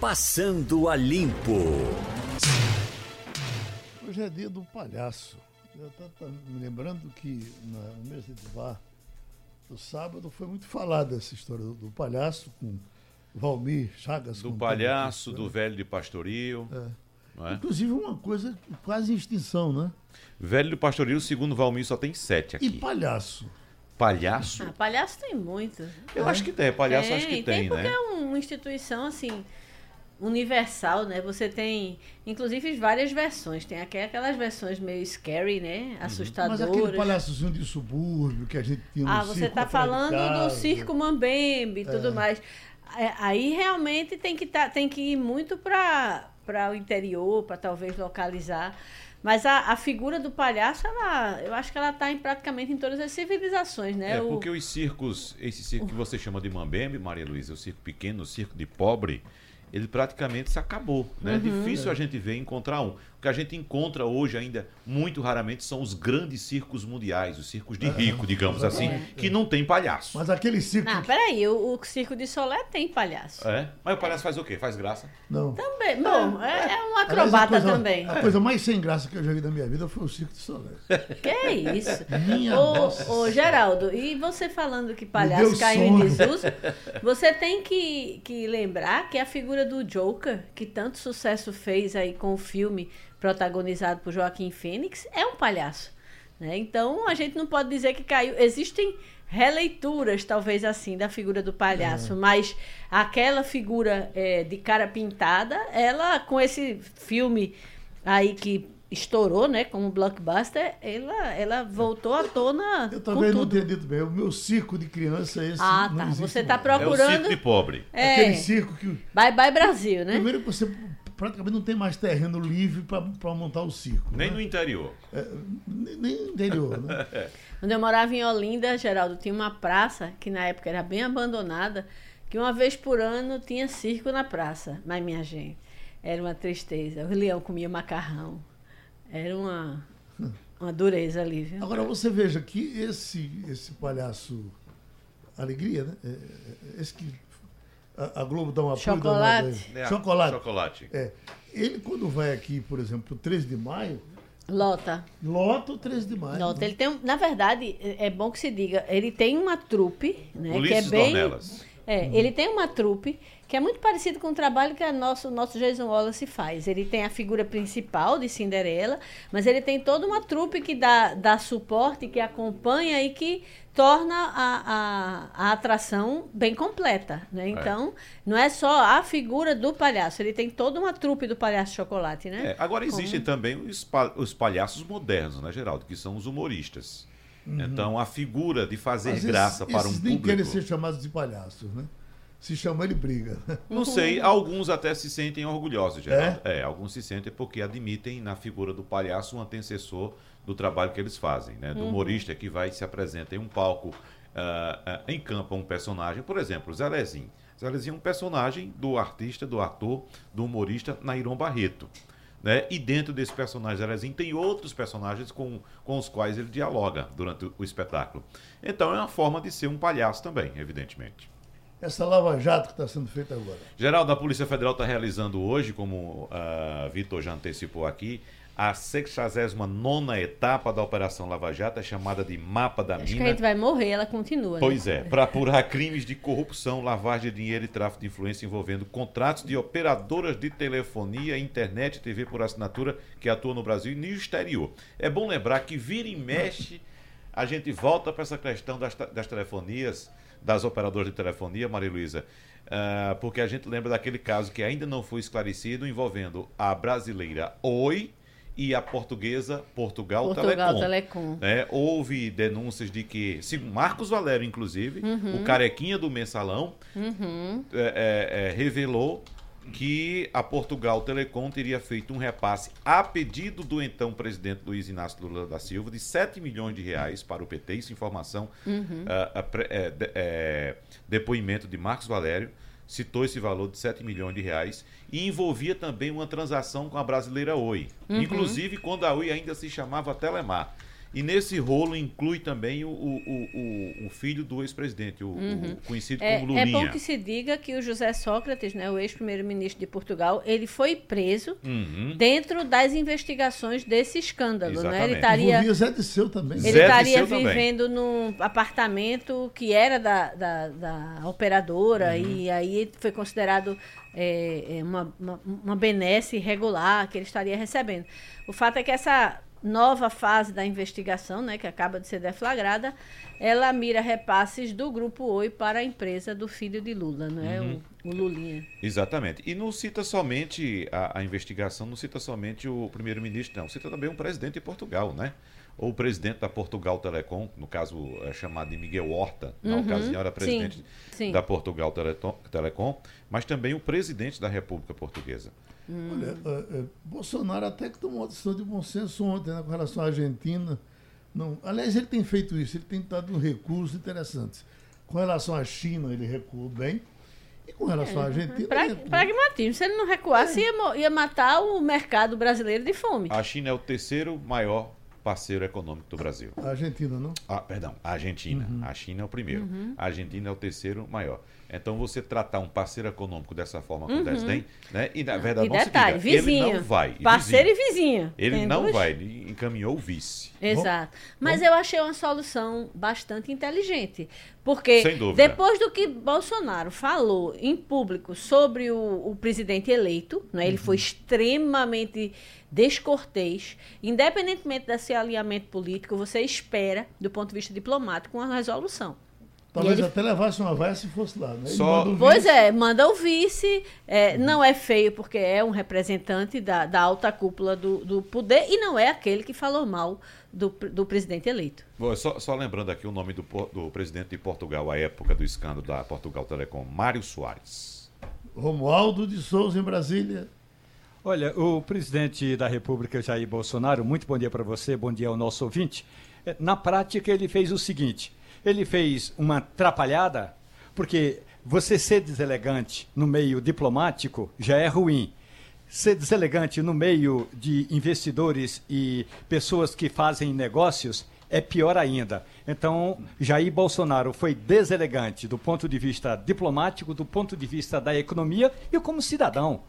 Passando a Limpo. Hoje é dia do palhaço. Eu estou me lembrando que na mesa de bar do sábado foi muito falada essa história do, do palhaço com Valmir Chagas. Do palhaço, do velho de pastoril. É. É? Inclusive uma coisa quase em extinção, né? Velho de pastoril, segundo Valmir, só tem sete aqui. E palhaço? Palhaço? Ah, palhaço tem muito. Eu é. acho que tem, palhaço tem, acho que tem, tem porque né? é uma instituição assim universal, né? Você tem, inclusive, várias versões. Tem aquelas versões meio scary, né? Assustadoras. Mas aquele palhaçozinho de subúrbio que a gente tinha no Ah, você está falando do circo Mambembe e tudo é. mais. É, aí realmente tem que, tá, tem que ir muito para o interior, para talvez localizar. Mas a, a, figura do palhaço, ela, eu acho que ela está em, praticamente em todas as civilizações, né? É, porque os circos, esse circo que você chama de Mambembe, Maria Luísa, o circo pequeno, o circo de pobre, ele praticamente se acabou. Né? Uhum. É difícil a gente ver encontrar um. O que a gente encontra hoje ainda, muito raramente, são os grandes circos mundiais, os circos de rico, digamos assim, é. que não tem palhaço. Mas aquele circo. Não, peraí, o, o circo de Solé tem palhaço. É? Mas o palhaço faz o quê? Faz graça? Não. Também. Bom, é, é um acrobata a coisa, também. A coisa mais sem graça que eu já vi na minha vida foi o circo de Solé. Que isso? Minha ô, nossa. ô, Geraldo, e você falando que palhaço caiu em desuso, você tem que, que lembrar que a figura do Joker, que tanto sucesso fez aí com o filme protagonizado por Joaquim Fênix, é um palhaço. Né? Então a gente não pode dizer que caiu. Existem releituras, talvez assim, da figura do palhaço, é. mas aquela figura é, de cara pintada, ela, com esse filme aí que estourou, né, como blockbuster, ela, ela voltou à tona. Eu também não entendi bem. O meu circo de criança é esse. Ah, tá. Você está procurando. É o circo de pobre. É. Aquele circo que. Bye bye Brasil, né? Primeiro você praticamente não tem mais terreno livre para montar o circo. Nem né? no interior. É, nem, no interior, né? Quando eu morava em Olinda, Geraldo, tinha uma praça que na época era bem abandonada, que uma vez por ano tinha circo na praça. Mas, minha gente, era uma tristeza. O leão comia macarrão. Era uma, uma dureza ali, viu? Agora, você veja que esse, esse palhaço Alegria, né? É, é, esse que a, a Globo dá um apoio. Chocolate. É, chocolate. Chocolate. É. Ele, quando vai aqui, por exemplo, 13 de maio. Lota. Lota o 13 de maio. Lota. Né? Ele tem, na verdade, é, é bom que se diga, ele tem uma trupe, né? Ulisses que é bem. Dornelas. É, hum. ele tem uma trupe que é muito parecido com o trabalho que o nosso, nosso Jason Wallace faz. Ele tem a figura principal de Cinderela, mas ele tem toda uma trupe que dá, dá suporte, que acompanha e que torna a, a, a atração bem completa. Né? É. Então, é. não é só a figura do palhaço, ele tem toda uma trupe do palhaço chocolate. Né? É, agora existem Como... também os, os palhaços modernos, né, Geraldo? Que são os humoristas. Uhum. Então, a figura de fazer Mas graça esses, para um esses público... nem querem ser chamados de palhaços, né? Se chama ele briga. Não sei, alguns até se sentem orgulhosos, Geraldo. É? é? alguns se sentem porque admitem na figura do palhaço um antecessor do trabalho que eles fazem, né? Do uhum. humorista que vai se apresenta em um palco, uh, uh, encampa um personagem, por exemplo, Zé Lezinho. Zé Lezinho é um personagem do artista, do ator, do humorista Nairon Barreto. Né? E dentro desse personagem Zerezinho tem outros personagens com, com os quais ele dialoga durante o, o espetáculo. Então é uma forma de ser um palhaço também, evidentemente essa lava-jato que está sendo feita agora? Geral da Polícia Federal está realizando hoje, como uh, Vitor já antecipou aqui, a 69 etapa da Operação Lava Jato, é chamada de Mapa da Acho Mina. que a gente vai morrer, ela continua. Pois né? é, para apurar crimes de corrupção, lavagem de dinheiro e tráfico de influência envolvendo contratos de operadoras de telefonia, internet e TV por assinatura que atuam no Brasil e no exterior. É bom lembrar que vira e mexe, a gente volta para essa questão das, das telefonias das operadoras de telefonia, Maria Luísa, uh, porque a gente lembra daquele caso que ainda não foi esclarecido envolvendo a brasileira Oi e a portuguesa Portugal, Portugal Telecom. Telecom. É, houve denúncias de que, segundo Marcos Valério, inclusive, uhum. o carequinha do mensalão uhum. é, é, revelou que a Portugal Telecom teria feito um repasse a pedido do então presidente Luiz Inácio Lula da Silva de 7 milhões de reais para o PT. Isso informação, uhum. uh, uh, é, é, depoimento de Marcos Valério, citou esse valor de 7 milhões de reais e envolvia também uma transação com a brasileira Oi. Uhum. Inclusive quando a Oi ainda se chamava Telemar. E nesse rolo inclui também o, o, o, o filho do ex-presidente, o, uhum. o, conhecido é, como Lulinha. É bom que se diga que o José Sócrates, né, o ex-primeiro-ministro de Portugal, ele foi preso uhum. dentro das investigações desse escândalo. Exatamente. Né? Ele estaria, Zé de Seu também. Ele Zé estaria vivendo também. num apartamento que era da, da, da operadora uhum. e aí foi considerado é, é, uma, uma, uma benesse irregular que ele estaria recebendo. O fato é que essa nova fase da investigação, né, que acaba de ser deflagrada, ela mira repasses do Grupo Oi para a empresa do filho de Lula, né, uhum. o, o, Lulinha. Exatamente. E não cita somente a, a investigação, não cita somente o primeiro-ministro, não. Cita também um presidente de Portugal, né? Ou o presidente da Portugal Telecom, no caso é chamado de Miguel Horta, na uhum. ocasião era presidente sim, sim. da Portugal Telecom, mas também o presidente da República Portuguesa. Hum. Olha, é, é, Bolsonaro até que tomou uma decisão de bom senso ontem né, com relação à Argentina. Não, aliás, ele tem feito isso, ele tem dado um recurso interessante. Com relação à China, ele recuou bem. E com relação é, à Argentina. Pra, pragmatismo. Se ele não recuasse, é. ia, ia matar o mercado brasileiro de fome. A China é o terceiro maior parceiro econômico do Brasil. A Argentina, não? Ah, perdão, a Argentina. Uhum. A China é o primeiro. Uhum. A Argentina é o terceiro maior. Então você tratar um parceiro econômico dessa forma com uhum. desdém, né? E na verdade e detalhe, diga, vizinho, ele não vai. Parceiro vizinho. e vizinha. Ele não duas? vai, ele encaminhou o vice. Exato. Mas eu achei uma solução bastante inteligente. Porque depois do que Bolsonaro falou em público sobre o, o presidente eleito, né, ele uhum. foi extremamente descortês, independentemente desse alinhamento político, você espera, do ponto de vista diplomático, uma resolução. Talvez ele... até levasse uma vaia se fosse lá, né? Só... Pois é, manda o vice. É, uhum. Não é feio porque é um representante da, da alta cúpula do, do poder e não é aquele que falou mal do, do presidente eleito. Bom, só, só, lembrando aqui o nome do, do presidente de Portugal, à época do escândalo da Portugal Telecom, Mário Soares. Romualdo de Souza, em Brasília. Olha, o presidente da República, Jair Bolsonaro, muito bom dia para você, bom dia ao nosso ouvinte. É, na prática, ele fez o seguinte: ele fez uma atrapalhada, porque você ser deselegante no meio diplomático já é ruim. Ser deselegante no meio de investidores e pessoas que fazem negócios é pior ainda. Então, Jair Bolsonaro foi deselegante do ponto de vista diplomático, do ponto de vista da economia e como cidadão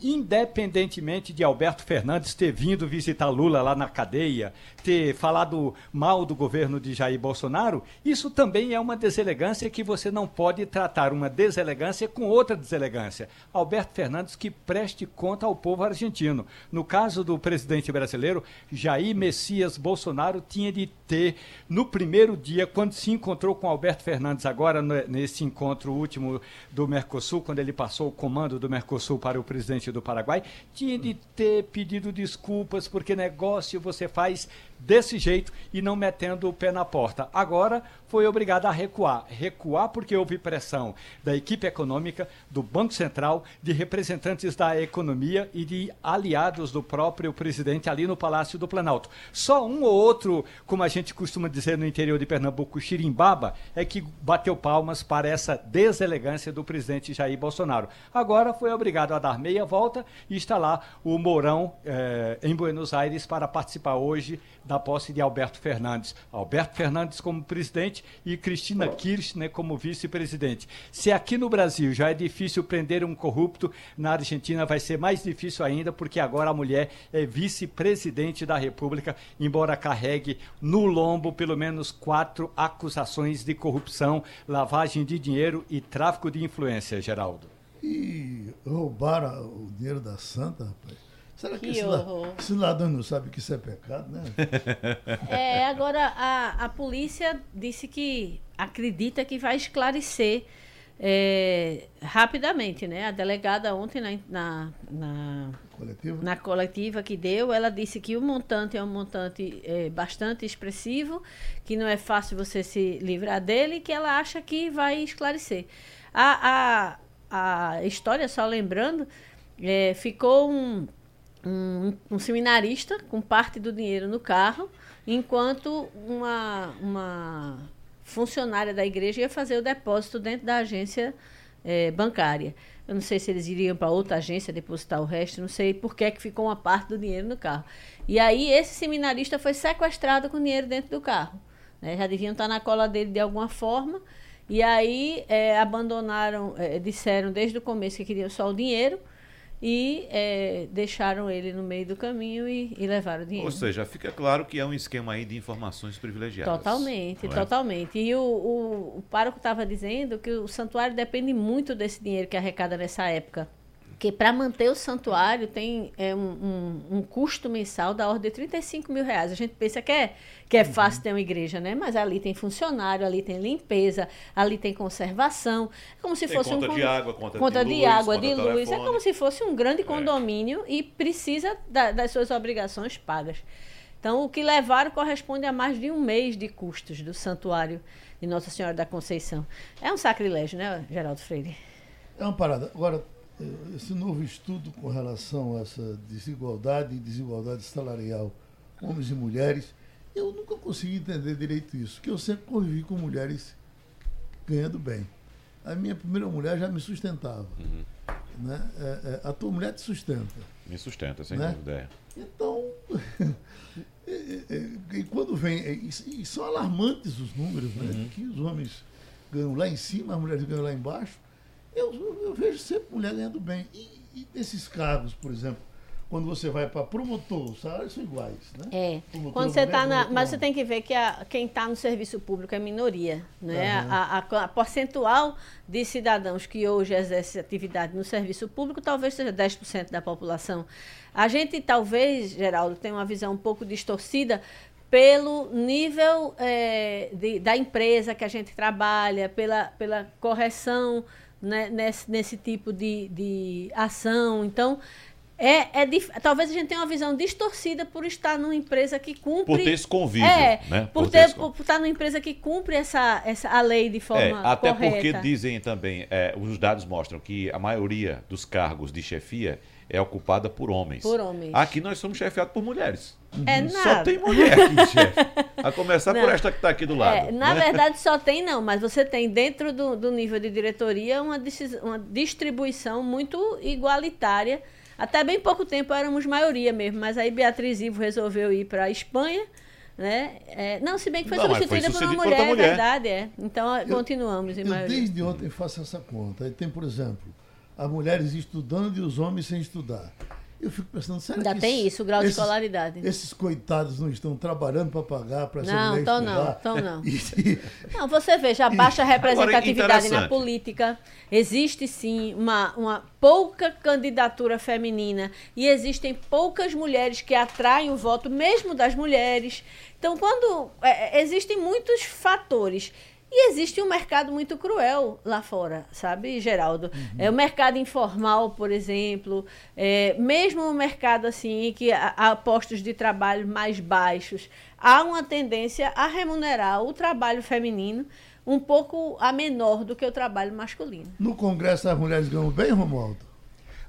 independentemente de Alberto Fernandes ter vindo visitar Lula lá na cadeia, ter falado mal do governo de Jair Bolsonaro, isso também é uma deselegância que você não pode tratar uma deselegância com outra deselegância. Alberto Fernandes que preste conta ao povo argentino. No caso do presidente brasileiro, Jair Messias Bolsonaro tinha de ter, no primeiro dia, quando se encontrou com Alberto Fernandes, agora nesse encontro último do Mercosul, quando ele passou o comando do Mercosul para o presidente do Paraguai, tinha de ter pedido desculpas, porque negócio você faz desse jeito e não metendo o pé na porta. Agora foi obrigado a recuar. Recuar porque houve pressão da equipe econômica, do Banco Central, de representantes da economia e de aliados do próprio presidente ali no Palácio do Planalto. Só um ou outro, como a gente costuma dizer no interior de Pernambuco, xirimbaba, é que bateu palmas para essa deselegância do presidente Jair Bolsonaro. Agora foi obrigado a dar meia volta e está lá o Mourão eh, em Buenos Aires para participar hoje da posse de Alberto Fernandes. Alberto Fernandes como presidente e Cristina Kirchner como vice-presidente. Se aqui no Brasil já é difícil prender um corrupto, na Argentina vai ser mais difícil ainda, porque agora a mulher é vice-presidente da República, embora carregue no lombo pelo menos quatro acusações de corrupção, lavagem de dinheiro e tráfico de influência, Geraldo. E roubaram o dinheiro da Santa, rapaz. Será que, que esse, ladrão não sabe que isso é pecado, né? É, agora a, a polícia disse que acredita que vai esclarecer é, rapidamente, né? A delegada ontem na, na, na, coletiva? na coletiva que deu, ela disse que o montante é um montante é, bastante expressivo, que não é fácil você se livrar dele, e que ela acha que vai esclarecer. A, a, a história, só lembrando, é, ficou um um, um, seminarista com parte do dinheiro no carro, enquanto uma, uma funcionária da igreja ia fazer o depósito dentro da agência é, bancária. Eu não sei se eles iriam para outra agência depositar o resto, não sei por que, é que ficou uma parte do dinheiro no carro. E aí esse seminarista foi sequestrado com dinheiro dentro do carro. Né? Já deviam estar na cola dele de alguma forma. E aí é, abandonaram, é, disseram desde o começo que queriam só o dinheiro e é, deixaram ele no meio do caminho e, e, levaram o dinheiro. Ou seja, fica claro que é um esquema aí de informações privilegiadas. Totalmente, é? totalmente. E o, o, o pároco estava dizendo que o santuário depende muito desse dinheiro que arrecada nessa época que para manter o santuário tem é, um, um, um, custo mensal da ordem de 35 mil reais. A gente pensa que é, que é fácil ter uma igreja, né? Mas ali tem funcionário, ali tem limpeza, ali tem conservação. É como se tem fosse conta um de água, conta, conta de, de luz, água, conta de luz. É telefone. É como se fosse um grande condomínio é. e precisa da, das suas obrigações pagas. Então, o que levaram corresponde a mais de um mês de custos do santuário de Nossa Senhora da Conceição. É um sacrilégio, né, Geraldo Freire? É uma parada. Agora, esse novo estudo com relação a essa desigualdade e desigualdade salarial, homens e mulheres, eu nunca consegui entender direito isso, porque eu sempre convivi com mulheres ganhando bem. A minha primeira mulher já me sustentava. Uhum. Né? É, é, a tua mulher te sustenta. Me sustenta, sem né? dúvida. É. Então, e, e, e, quando vem. E, são alarmantes os números, né? Uhum. Que os homens ganham lá em cima, as mulheres ganham lá embaixo. Eu, eu vejo sempre mulher ganhando bem. E, e desses cargos, por exemplo, quando você vai para promotor, os salários são iguais, né? É. Promotor quando você está na, mas você tem que ver que a, quem está no serviço público é minoria, né? Uhum. A, a, a, percentual de cidadãos que hoje exercem atividade no serviço público talvez seja 10% da população. A gente talvez, Geraldo, tem uma visão um pouco distorcida pelo nível é, de, da empresa que a gente trabalha, pela, pela correção né, nesse, nesse tipo de, de ação. Então, é, é talvez a gente tenha uma visão distorcida por estar numa empresa que cumpre. Por ter esse convívio. É, né? por, por, ter, por, por, estar numa empresa que cumpre essa, essa, a lei de forma. É, até correta. porque dizem também, é, os dados mostram que a maioria dos cargos de chefia é ocupada por homens. Por homens. Aqui nós somos chefiados por mulheres. É nada. Só tem mulher aqui, chefe. A começar não. por esta que está aqui do lado. É, na né? verdade, só tem não, mas você tem dentro do, do nível de diretoria uma, uma distribuição muito igualitária. Até bem pouco tempo éramos maioria mesmo, mas aí Beatriz Ivo resolveu ir para a Espanha. Né? É, não, se bem que foi não, substituída foi por uma mulher, mulher, é verdade, é. Então eu, continuamos em eu maioria. Desde ontem faço essa conta. Aí tem, por exemplo, as mulheres estudando e os homens sem estudar. Eu fico pensando, será Ainda tem isso, o grau esses, de escolaridade. Esses coitados não estão trabalhando para pagar para essa não, estudar? Não, então não. E, não, você veja, a baixa representatividade na política. Existe sim uma, uma pouca candidatura feminina e existem poucas mulheres que atraem o voto, mesmo das mulheres. Então, quando é, existem muitos fatores e existe um mercado muito cruel lá fora, sabe, Geraldo? Uhum. É o mercado informal, por exemplo, é, mesmo o mercado assim que há, há postos de trabalho mais baixos, há uma tendência a remunerar o trabalho feminino um pouco a menor do que o trabalho masculino. No Congresso as mulheres ganham bem, Romualdo?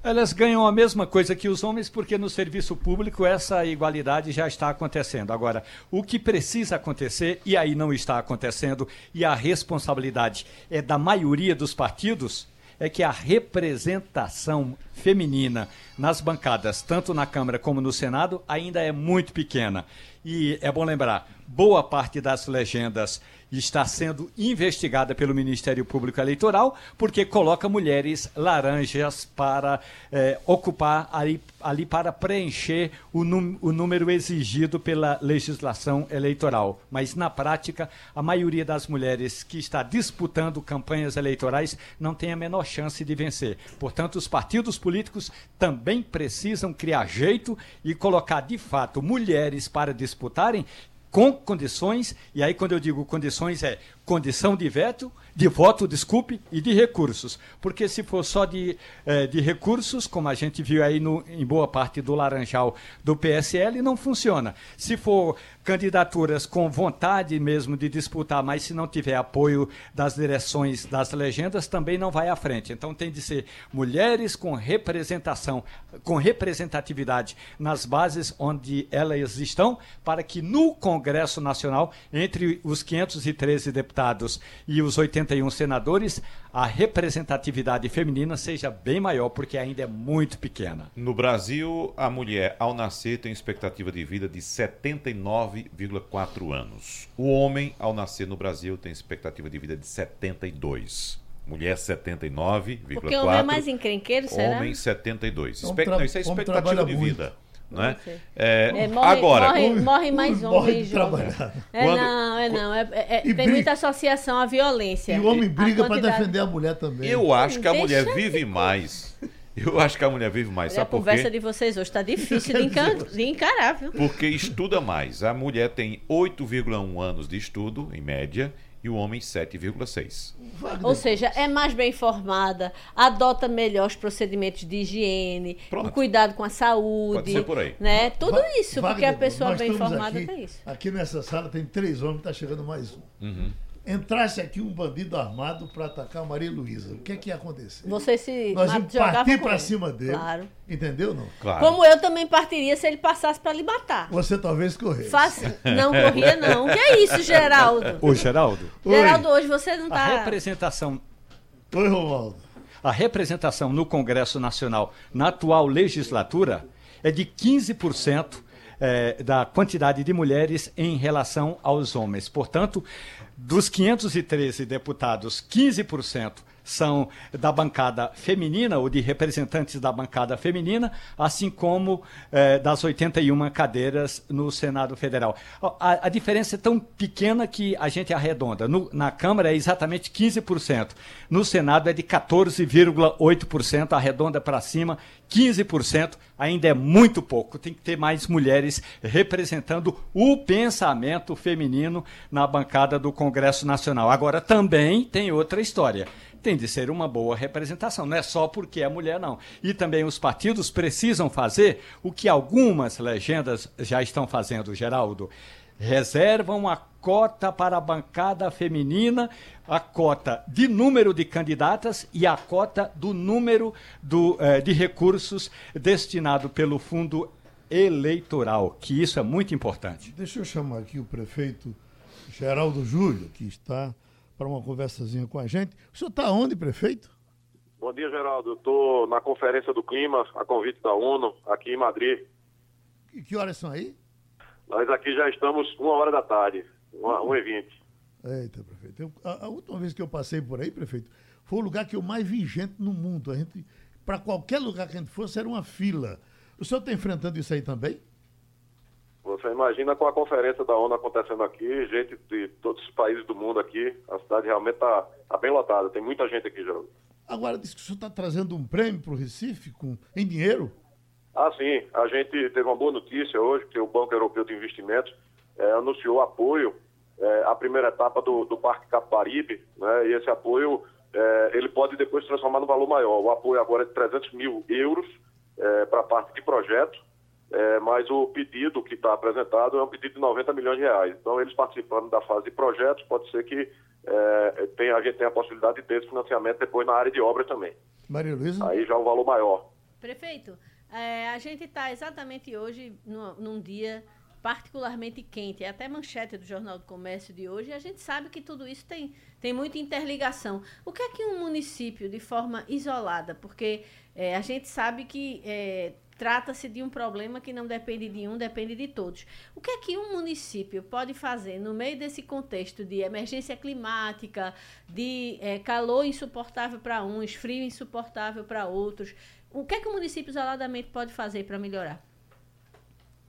Elas ganham a mesma coisa que os homens, porque no serviço público essa igualdade já está acontecendo. Agora, o que precisa acontecer, e aí não está acontecendo, e a responsabilidade é da maioria dos partidos, é que a representação feminina nas bancadas, tanto na Câmara como no Senado, ainda é muito pequena. E é bom lembrar, boa parte das legendas está sendo investigada pelo Ministério Público Eleitoral porque coloca mulheres laranjas para é, ocupar ali, ali para preencher o, o número exigido pela legislação eleitoral. Mas na prática, a maioria das mulheres que está disputando campanhas eleitorais não tem a menor chance de vencer. Portanto, os partidos políticos também precisam criar jeito e colocar de fato mulheres para disputarem com condições, e aí quando eu digo condições é condição de veto, de voto, desculpe, e de recursos. Porque se for só de, eh, de recursos, como a gente viu aí no, em boa parte do Laranjal do PSL, não funciona. Se for candidaturas com vontade mesmo de disputar, mas se não tiver apoio das direções das legendas, também não vai à frente. Então tem de ser mulheres com representação, com representatividade nas bases onde elas estão, para que no Congresso Nacional, entre os 513 deputados, deputados e os 81 senadores, a representatividade feminina seja bem maior, porque ainda é muito pequena. No Brasil, a mulher, ao nascer, tem expectativa de vida de 79,4 anos. O homem, ao nascer no Brasil, tem expectativa de vida de 72. Mulher 79,4. Porque o homem é mais encrenqueiro, será? Homem 72. Espe... Não, isso é expectativa de vida. Muito. Né? É, é, morre, agora morre, morre mais homens trabalhar. É Quando, não, é não. É, é, é tem briga, muita associação à violência. E o homem briga para defender a mulher também. Eu acho que a mulher vive mais. Eu acho que a mulher vive mais. Sabe a conversa de vocês hoje está difícil de, encar de encarar, viu? Porque estuda mais. A mulher tem 8,1 anos de estudo, em média, e o homem 7,6. Ou seja, é mais bem formada, adota melhor os procedimentos de higiene, o cuidado com a saúde. Pode ser por aí. Né? Tudo Va isso, Wagner, porque a pessoa bem formada aqui, tem isso. Aqui nessa sala tem três homens, está chegando mais um. Uhum entrasse aqui um bandido armado para atacar a Maria Luísa, o que é que ia acontecer? Você se Nós íamos partir para cima dele. Claro. Entendeu não? Claro. Como eu também partiria se ele passasse para lhe matar. Você talvez corresse. Faz... Não corria não. O que é isso, Geraldo? Ô, Geraldo. Geraldo, hoje você não está... A representação... Oi, Romualdo. A representação no Congresso Nacional na atual legislatura é de 15% é, da quantidade de mulheres em relação aos homens. Portanto, dos 513 deputados, 15% são da bancada feminina ou de representantes da bancada feminina, assim como eh, das 81 cadeiras no Senado Federal. A, a, diferença é tão pequena que a gente arredonda. No, na Câmara é exatamente 15%, no Senado é de 14,8%, arredonda para cima, 15% ainda é muito pouco. Tem que ter mais mulheres representando o pensamento feminino na bancada do Congresso Nacional. Agora, também tem outra história tem de ser uma boa representação, não é só porque é mulher, não. E também os partidos precisam fazer o que algumas legendas já estão fazendo, Geraldo. Reservam a cota para a bancada feminina, a cota de número de candidatas e a cota do número do, eh, de recursos destinado pelo fundo eleitoral, que isso é muito importante. Deixa eu chamar aqui o prefeito Geraldo Júlio, que está para uma conversazinha com a gente. O senhor está onde, prefeito? Bom dia, Geraldo. Estou na Conferência do Clima, a convite da ONU, aqui em Madrid. E que horas são aí? Nós aqui já estamos uma hora da tarde, uma, uma e vinte. Eita, prefeito. Eu, a, a, última vez que eu passei por aí, prefeito, foi o lugar que eu mais vi gente no mundo. A gente, para qualquer lugar que a gente fosse, era uma fila. O senhor está enfrentando isso aí também? Você imagina com a conferência da ONU acontecendo aqui, gente de todos os países do mundo aqui, a cidade realmente está tá bem lotada, tem muita gente aqui, Geraldo. Agora, disse que o senhor está trazendo um prêmio para o Recife com, em dinheiro? Ah, sim. A gente teve uma boa notícia hoje, que o Banco Europeu de Investimentos é, anunciou apoio é, à primeira etapa do, do Parque Capibaribe, né, e esse apoio é, ele pode depois transformar no valor maior. O apoio agora é de 300 mil euros para a parte de projeto, é, mas o pedido que está apresentado é um pedido de 90 milhões de reais. Então, eles participando da fase de projetos, pode ser que é, tenha, a gente tenha a possibilidade de ter esse financiamento depois na área de obras também. Maria Luísa? Aí já é um valor maior. Prefeito, é, a gente está exatamente hoje no, num dia particularmente quente, é até manchete do Jornal do Comércio de hoje, e a gente sabe que tudo isso tem, tem muita interligação. O que é que um município, de forma isolada, porque é, a gente sabe que é, Trata-se de um problema que não depende de um, depende de todos. O que é que um município pode fazer no meio desse contexto de emergência climática, de é, calor insuportável para uns, frio insuportável para outros? O que é que o município isoladamente pode fazer para melhorar?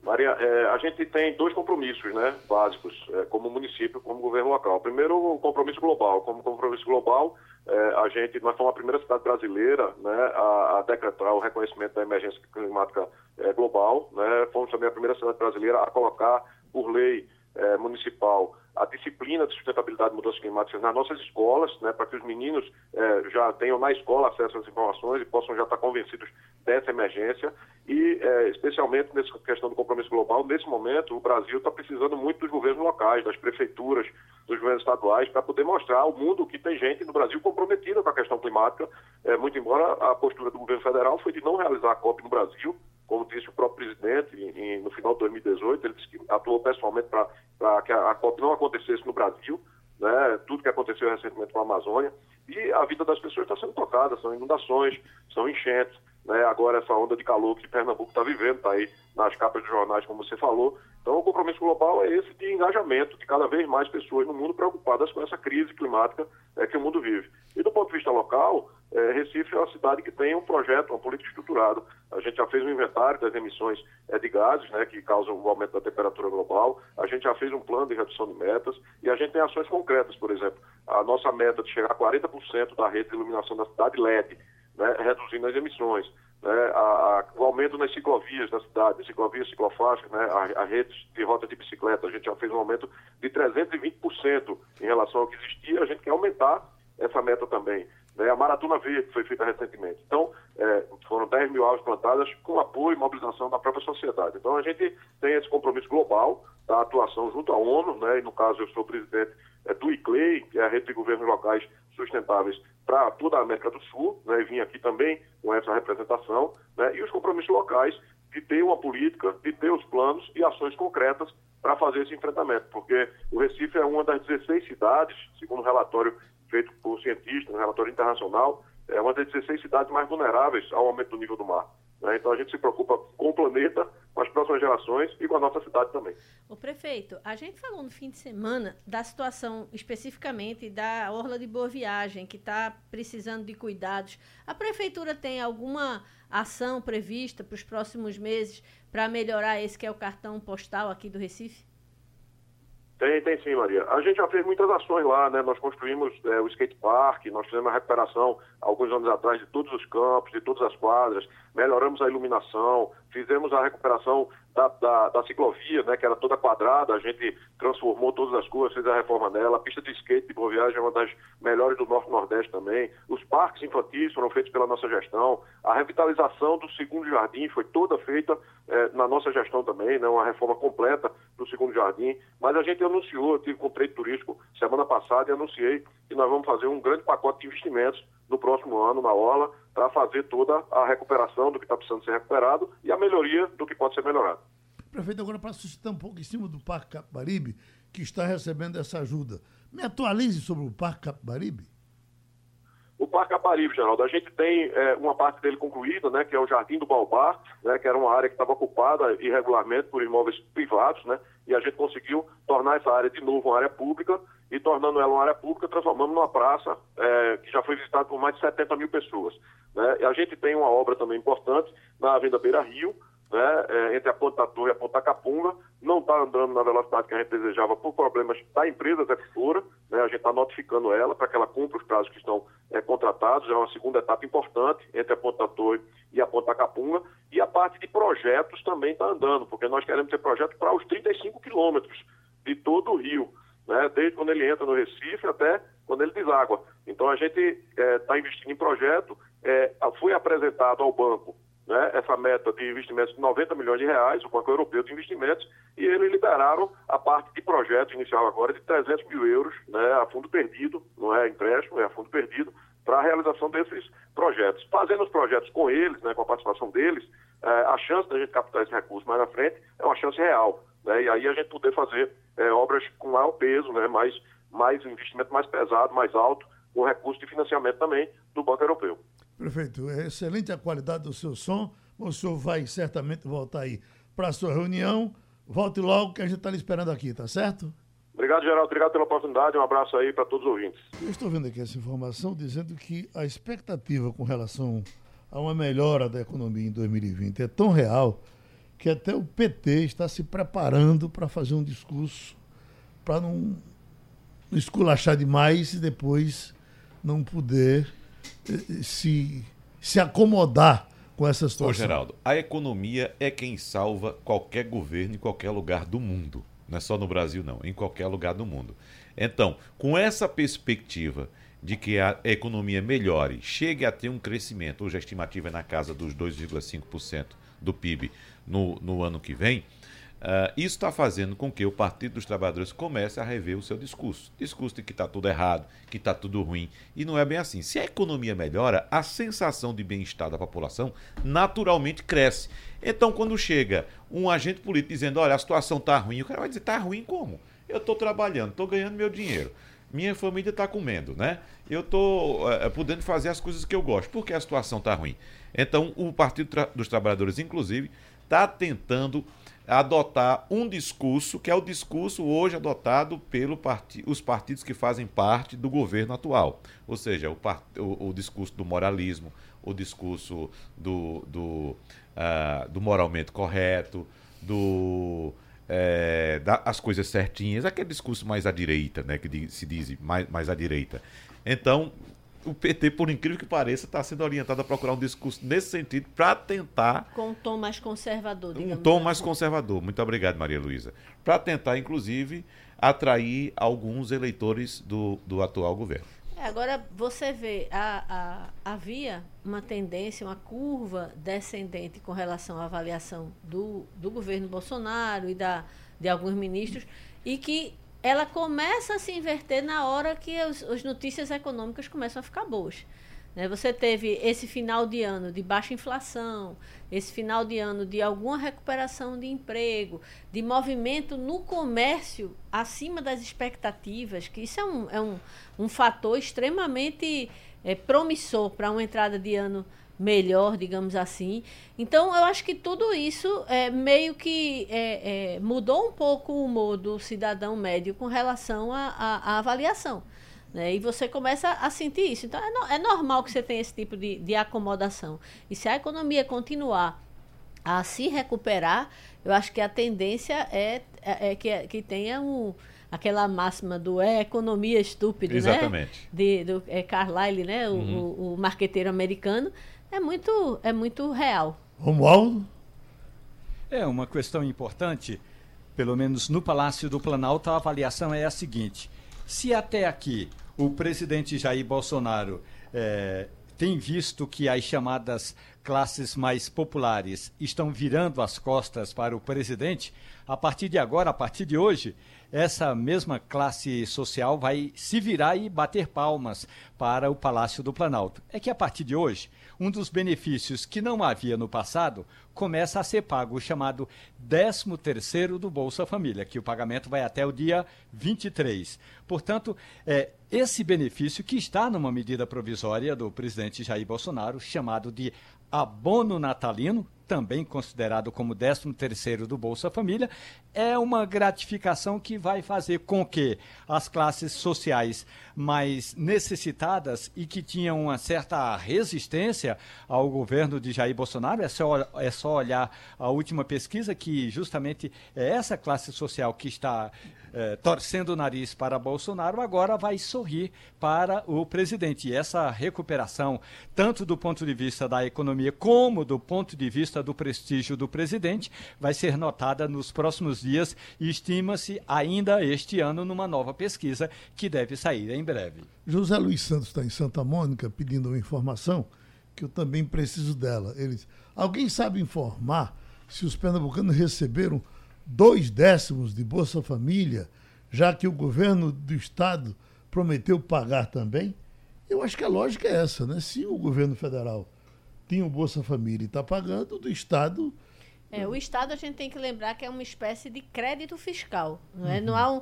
Maria, é, a gente tem dois compromissos né, básicos, é, como município, como governo local. Primeiro, o compromisso global. Como compromisso global, é, a gente, nós somos a primeira cidade brasileira né, a, a decretar o reconhecimento da emergência climática é, global. Né, fomos também a primeira cidade brasileira a colocar por lei é, municipal a disciplina de sustentabilidade e mudanças climáticas nas nossas escolas, né, para que os meninos é, já tenham na escola acesso às informações e possam já estar convencidos dessa emergência. E, é, especialmente nessa questão do compromisso global, nesse momento, o Brasil está precisando muito dos governos locais, das prefeituras, dos governos estaduais, para poder mostrar ao mundo que tem gente no Brasil comprometida com a questão climática. É, muito embora a postura do governo federal foi de não realizar a COP no Brasil, como disse o próprio presidente em, no final de 2018, ele disse que atuou pessoalmente para que a, a COP não acontecesse no Brasil. né, tudo que aconteceu recentemente com a Amazônia, e a vida das pessoas está sendo tocada, são inundações, são enchentes, né, agora essa onda de calor que Pernambuco está vivendo, está aí nas capas dos jornais, como você falou. Então, o compromisso global é esse de engajamento de cada vez mais pessoas no mundo preocupadas com essa crise climática é, que o mundo vive. E do ponto de vista local, é, Recife é uma cidade que tem um projeto, uma política estruturada. A gente já fez um inventário das emissões é, de gases, né, que causam o aumento da temperatura global. A gente já fez um plano de redução de metas e a gente tem ações concretas, por exemplo. A nossa meta de chegar a 40% da rede de iluminação da cidade LED, né, reduzindo as emissões né, a, a, o aumento nas ciclovias da cidade, ciclovias, ciclofaixas, né, a, a redes de rota de bicicleta, a gente já fez um aumento de 320% em relação ao que existia, a gente quer aumentar essa meta também. Né, a Maratona Verde foi feita recentemente. Então, é, foram 10 mil árvores plantadas com apoio e mobilização da própria sociedade. Então, a gente tem esse compromisso global da atuação junto à ONU, né, e no caso eu sou presidente é, do ICLEI, que é a rede de governos locais sustentáveis para toda a América do Sul, né, vim aqui também com essa representação, né, e os compromissos locais de ter uma política, de ter os planos e ações concretas para fazer esse enfrentamento, porque o Recife é uma das 16 cidades, segundo um relatório feito por cientistas, um relatório internacional, é uma das 16 cidades mais vulneráveis ao aumento do nível do mar. Né? Então a gente se preocupa com o planeta, com as próximas gerações e com a nossa cidade também. O prefeito, a gente falou no fim de semana da situação especificamente da Orla de Boa Viagem, que está precisando de cuidados. A prefeitura tem alguma ação prevista para os próximos meses para melhorar esse que é o cartão postal aqui do Recife? Tem, tem sim, Maria. A gente já fez muitas ações lá, né? Nós construímos é, o skate park, nós fizemos a recuperação alguns anos atrás de todos os campos, de todas as quadras, melhoramos a iluminação, fizemos a recuperação da, da, da, ciclovia, né, que era toda quadrada, a gente transformou todas as ruas, fez a reforma nela, a pista de skate de Boa Viagem é uma das melhores do Norte Nordeste também, os parques infantis foram feitos pela nossa gestão, a revitalização do segundo jardim foi toda feita eh, na nossa gestão também, né, uma reforma completa do segundo jardim, mas a gente anunciou, eu tive com o trade turístico semana passada e anunciei que nós vamos fazer um grande pacote de investimentos no próximo ano na Orla para fazer toda a recuperação do que está precisando ser recuperado e a melhoria do que pode ser melhorado. Prefeito, agora para suscitar um pouco em cima do Parque Capibaribe, que está recebendo essa ajuda, me atualize sobre o Parque Capibaribe. O Parque Caparibe, Geraldo, a gente tem é, uma parte dele concluída, né, que é o Jardim do Baobá, né, que era uma área que estava ocupada irregularmente por imóveis privados, né, e a gente conseguiu tornar essa área de novo uma área pública e tornando ela uma área pública, transformando numa praça é, que já foi visitada por mais de 70 mil pessoas. Né? E a gente tem uma obra também importante na Avenida Beira Rio, né, é, entre a Ponta Torre e a Ponta Capunga, não está andando na velocidade que a gente desejava por problemas da empresa executora, né, a gente está notificando ela para que ela cumpra os prazos que estão é, contratados, é uma segunda etapa importante entre a Ponta Torre e a Ponta Capunga, e a parte de projetos também está andando, porque nós queremos ter projetos para os 35 quilômetros de todo o rio, né, desde quando ele entra no Recife até quando ele deságua. Então a gente está é, investindo em projeto, é, foi apresentado ao banco né, essa meta de investimentos de 90 milhões de reais, o Banco Europeu de Investimentos, e eles liberaram a parte de projeto inicial agora de 300 mil euros né, a fundo perdido, não é empréstimo, é a fundo perdido, para a realização desses projetos. Fazendo os projetos com eles, né, com a participação deles, é, a chance da gente captar esse recurso mais na frente é uma chance real. Né, e aí a gente poder fazer é, obras com maior peso, né, mais, mais investimento mais pesado, mais alto, com recurso de financiamento também do Banco Europeu. Prefeito, é excelente a qualidade do seu som. O senhor vai certamente voltar aí para a sua reunião. Volte logo que a gente está lhe esperando aqui, tá certo? Obrigado, Geraldo. Obrigado pela oportunidade. Um abraço aí para todos os ouvintes. Eu estou vendo aqui essa informação dizendo que a expectativa com relação a uma melhora da economia em 2020 é tão real que até o PT está se preparando para fazer um discurso para não esculachar demais e depois não poder se, se acomodar com essa situação. Ô, Geraldo, a economia é quem salva qualquer governo em qualquer lugar do mundo. Não é só no Brasil, não, em qualquer lugar do mundo. Então, com essa perspectiva de que a economia melhore, chegue a ter um crescimento, hoje a estimativa é na casa dos 2,5% do PIB no, no ano que vem, Uh, isso está fazendo com que o Partido dos Trabalhadores comece a rever o seu discurso. Discurso de que está tudo errado, que está tudo ruim. E não é bem assim. Se a economia melhora, a sensação de bem-estar da população naturalmente cresce. Então, quando chega um agente político dizendo: olha, a situação está ruim, o cara vai dizer: está ruim como? Eu estou trabalhando, estou ganhando meu dinheiro. minha família está comendo, né? Eu estou é, podendo fazer as coisas que eu gosto, porque a situação está ruim. Então, o Partido dos Trabalhadores, inclusive, está tentando adotar um discurso que é o discurso hoje adotado pelos part os partidos que fazem parte do governo atual. Ou seja, o, o, o discurso do moralismo, o discurso do, do, uh, do moralmente correto, do é, da, as coisas certinhas, aquele discurso mais à direita, né, que se diz mais, mais à direita. Então, o PT, por incrível que pareça, está sendo orientado a procurar um discurso nesse sentido para tentar. Com um tom mais conservador. Um tom assim. mais conservador. Muito obrigado, Maria Luísa. Para tentar, inclusive, atrair alguns eleitores do, do atual governo. É, agora, você vê, a, a, havia uma tendência, uma curva descendente com relação à avaliação do, do governo Bolsonaro e da, de alguns ministros, e que ela começa a se inverter na hora que os, as notícias econômicas começam a ficar boas. Né? Você teve esse final de ano de baixa inflação, esse final de ano de alguma recuperação de emprego, de movimento no comércio acima das expectativas, que isso é um, é um, um fator extremamente é, promissor para uma entrada de ano melhor, digamos assim. Então, eu acho que tudo isso é, meio que é, é, mudou um pouco o humor do cidadão médio com relação à avaliação. Né? E você começa a sentir isso. Então, é, no, é normal que você tenha esse tipo de, de acomodação. E se a economia continuar a se recuperar, eu acho que a tendência é, é, é que, que tenha um, aquela máxima do é economia Exatamente. né? De, do é Carlyle, né? O, uhum. o, o, marqueteiro americano. É muito, é muito real. Romualdo? É uma questão importante, pelo menos no Palácio do Planalto, a avaliação é a seguinte: se até aqui o presidente Jair Bolsonaro é, tem visto que as chamadas classes mais populares estão virando as costas para o presidente, a partir de agora, a partir de hoje, essa mesma classe social vai se virar e bater palmas para o Palácio do Planalto. É que a partir de hoje, um dos benefícios que não havia no passado começa a ser pago, o chamado 13º do Bolsa Família, que o pagamento vai até o dia 23. Portanto, é esse benefício que está numa medida provisória do presidente Jair Bolsonaro, chamado de abono natalino, também considerado como 13º do Bolsa Família, é uma gratificação que vai fazer com que as classes sociais mais necessitadas e que tinham uma certa resistência ao governo de Jair Bolsonaro, é só, é só olhar a última pesquisa que justamente é essa classe social que está eh, torcendo o nariz para Bolsonaro, agora vai sorrir para o presidente. E essa recuperação, tanto do ponto de vista da economia como do ponto de vista do prestígio do presidente, vai ser notada nos próximos dias e estima-se ainda este ano numa nova pesquisa que deve sair em breve. José Luiz Santos está em Santa Mônica pedindo uma informação que eu também preciso dela. Ele alguém sabe informar se os pernambucanos receberam dois décimos de Bolsa Família, já que o governo do estado prometeu pagar também? Eu acho que a lógica é essa, né? Se o governo federal tinha o Bolsa Família e está pagando, do estado é, o Estado a gente tem que lembrar que é uma espécie de crédito fiscal. Não, é? Uhum. não há um.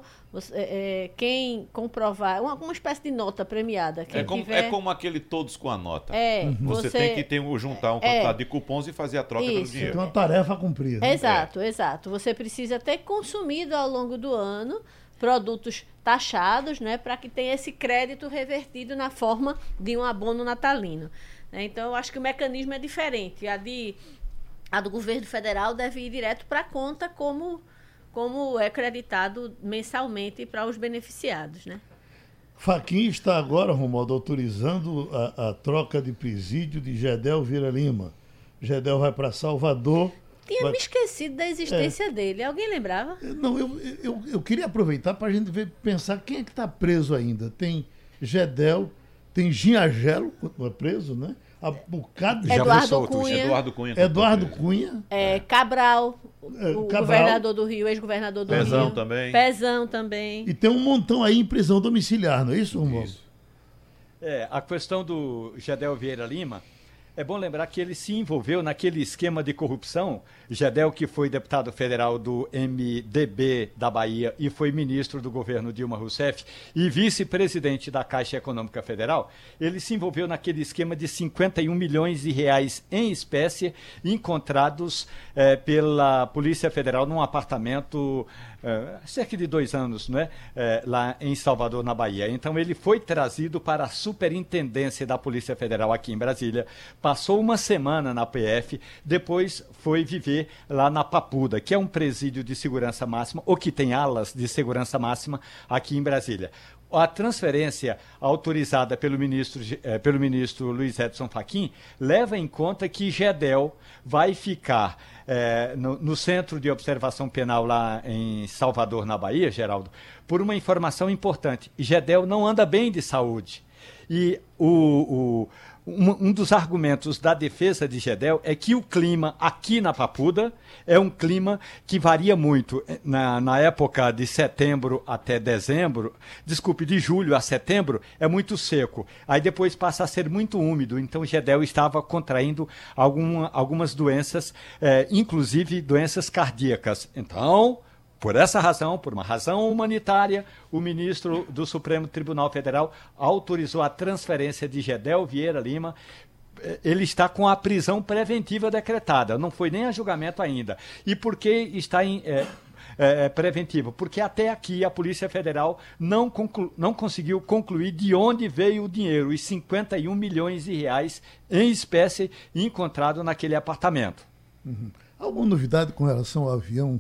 É, é, quem comprovar. Uma, uma espécie de nota premiada. É como, tiver... é como aquele todos com a nota. É, uhum. você, você, tem que ter, juntar um é, de cupons e fazer a troca Isso. pelo dinheiro. Tem uma tarefa a cumprir. Né? Exato, exato. Você precisa ter consumido ao longo do ano produtos taxados, né, para que tenha esse crédito revertido na forma de um abono natalino. Né? Então, eu acho que o mecanismo é diferente. A de a do governo federal deve ir direto para a conta como, como é creditado mensalmente para os beneficiados, né? Faquim está agora, Romualdo, autorizando a, a, troca de presídio de Gedel Vira Lima. Gedel vai para Salvador. Tinha vai... me esquecido da existência é. dele. Alguém lembrava? Não, eu, eu, eu queria aproveitar para a gente ver, pensar quem é que está preso ainda. Tem Gedel, tem Ginhagelo, continua preso, né? A bocado de Eduardo Cunha. Eduardo Cunha. Eduardo Cunha. É, Cabral, é, o Cabral. governador do Rio, ex-governador do Pezão Rio. também. Pezão também. E tem um montão aí em prisão domiciliar, não é isso, Romualdo? Isso. É, a questão do Gedel Vieira Lima É bom lembrar que ele se envolveu naquele esquema de corrupção. Gedel, que foi deputado federal do MDB da Bahia e foi ministro do governo Dilma Rousseff e vice-presidente da Caixa Econômica Federal, ele se envolveu naquele esquema de 51 milhões de reais em espécie encontrados eh, pela Polícia Federal num apartamento é, cerca de dois anos, não é? é? lá em Salvador, na Bahia. Então ele foi trazido para a superintendência da Polícia Federal aqui em Brasília, passou uma semana na PF, depois foi viver lá na Papuda, que é um presídio de segurança máxima, ou que tem alas de segurança máxima aqui em Brasília a transferência autorizada pelo ministro, eh, pelo ministro Luiz Edson Fachin leva em conta que Gedel vai ficar é, no, no, Centro de Observação Penal lá em Salvador, na Bahia, Geraldo, por uma informação importante. Gedel não anda bem de saúde. E o, o um, um, dos argumentos da defesa de Gedel é que o clima aqui na Papuda é um clima que varia muito. Na, na época de setembro até dezembro, desculpe, de julho a setembro, é muito seco. Aí depois passa a ser muito úmido. Então Gedel estava contraindo alguma, algumas doenças, é, inclusive doenças cardíacas. Então por essa razão, por uma razão humanitária, o ministro do Supremo Tribunal Federal autorizou a transferência de Gedel Vieira Lima. Ele está com a prisão preventiva decretada, não foi nem a julgamento ainda. E por que está em. É, é, é preventivo, porque até aqui a Polícia Federal não, conclu, não conseguiu concluir de onde veio o dinheiro, os 51 milhões de reais em espécie encontrado naquele apartamento. Uhum. Alguma novidade com relação ao avião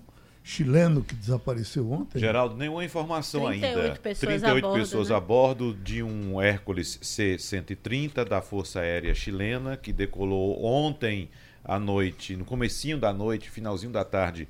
chileno que desapareceu ontem? Geraldo, nenhuma informação 38 ainda. Pessoas 38 a bordo, pessoas né? a bordo de um Hércules C-130 da Força Aérea Chilena que decolou ontem à noite, no comecinho da noite, finalzinho da tarde,